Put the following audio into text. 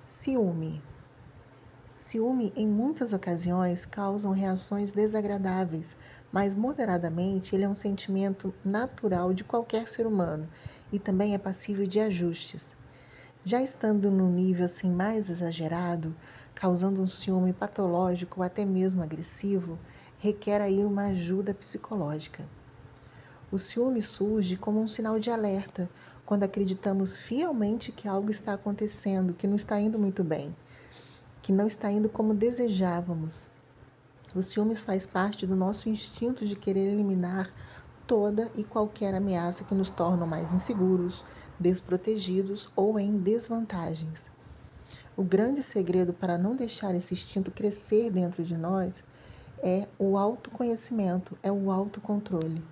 Ciúme. Ciúme, em muitas ocasiões, causam reações desagradáveis, mas moderadamente ele é um sentimento natural de qualquer ser humano e também é passível de ajustes. Já estando no nível assim mais exagerado, causando um ciúme patológico ou até mesmo agressivo, requer aí uma ajuda psicológica. O ciúme surge como um sinal de alerta, quando acreditamos fielmente que algo está acontecendo, que não está indo muito bem, que não está indo como desejávamos. O ciúmes faz parte do nosso instinto de querer eliminar toda e qualquer ameaça que nos torna mais inseguros, desprotegidos ou em desvantagens. O grande segredo para não deixar esse instinto crescer dentro de nós é o autoconhecimento, é o autocontrole.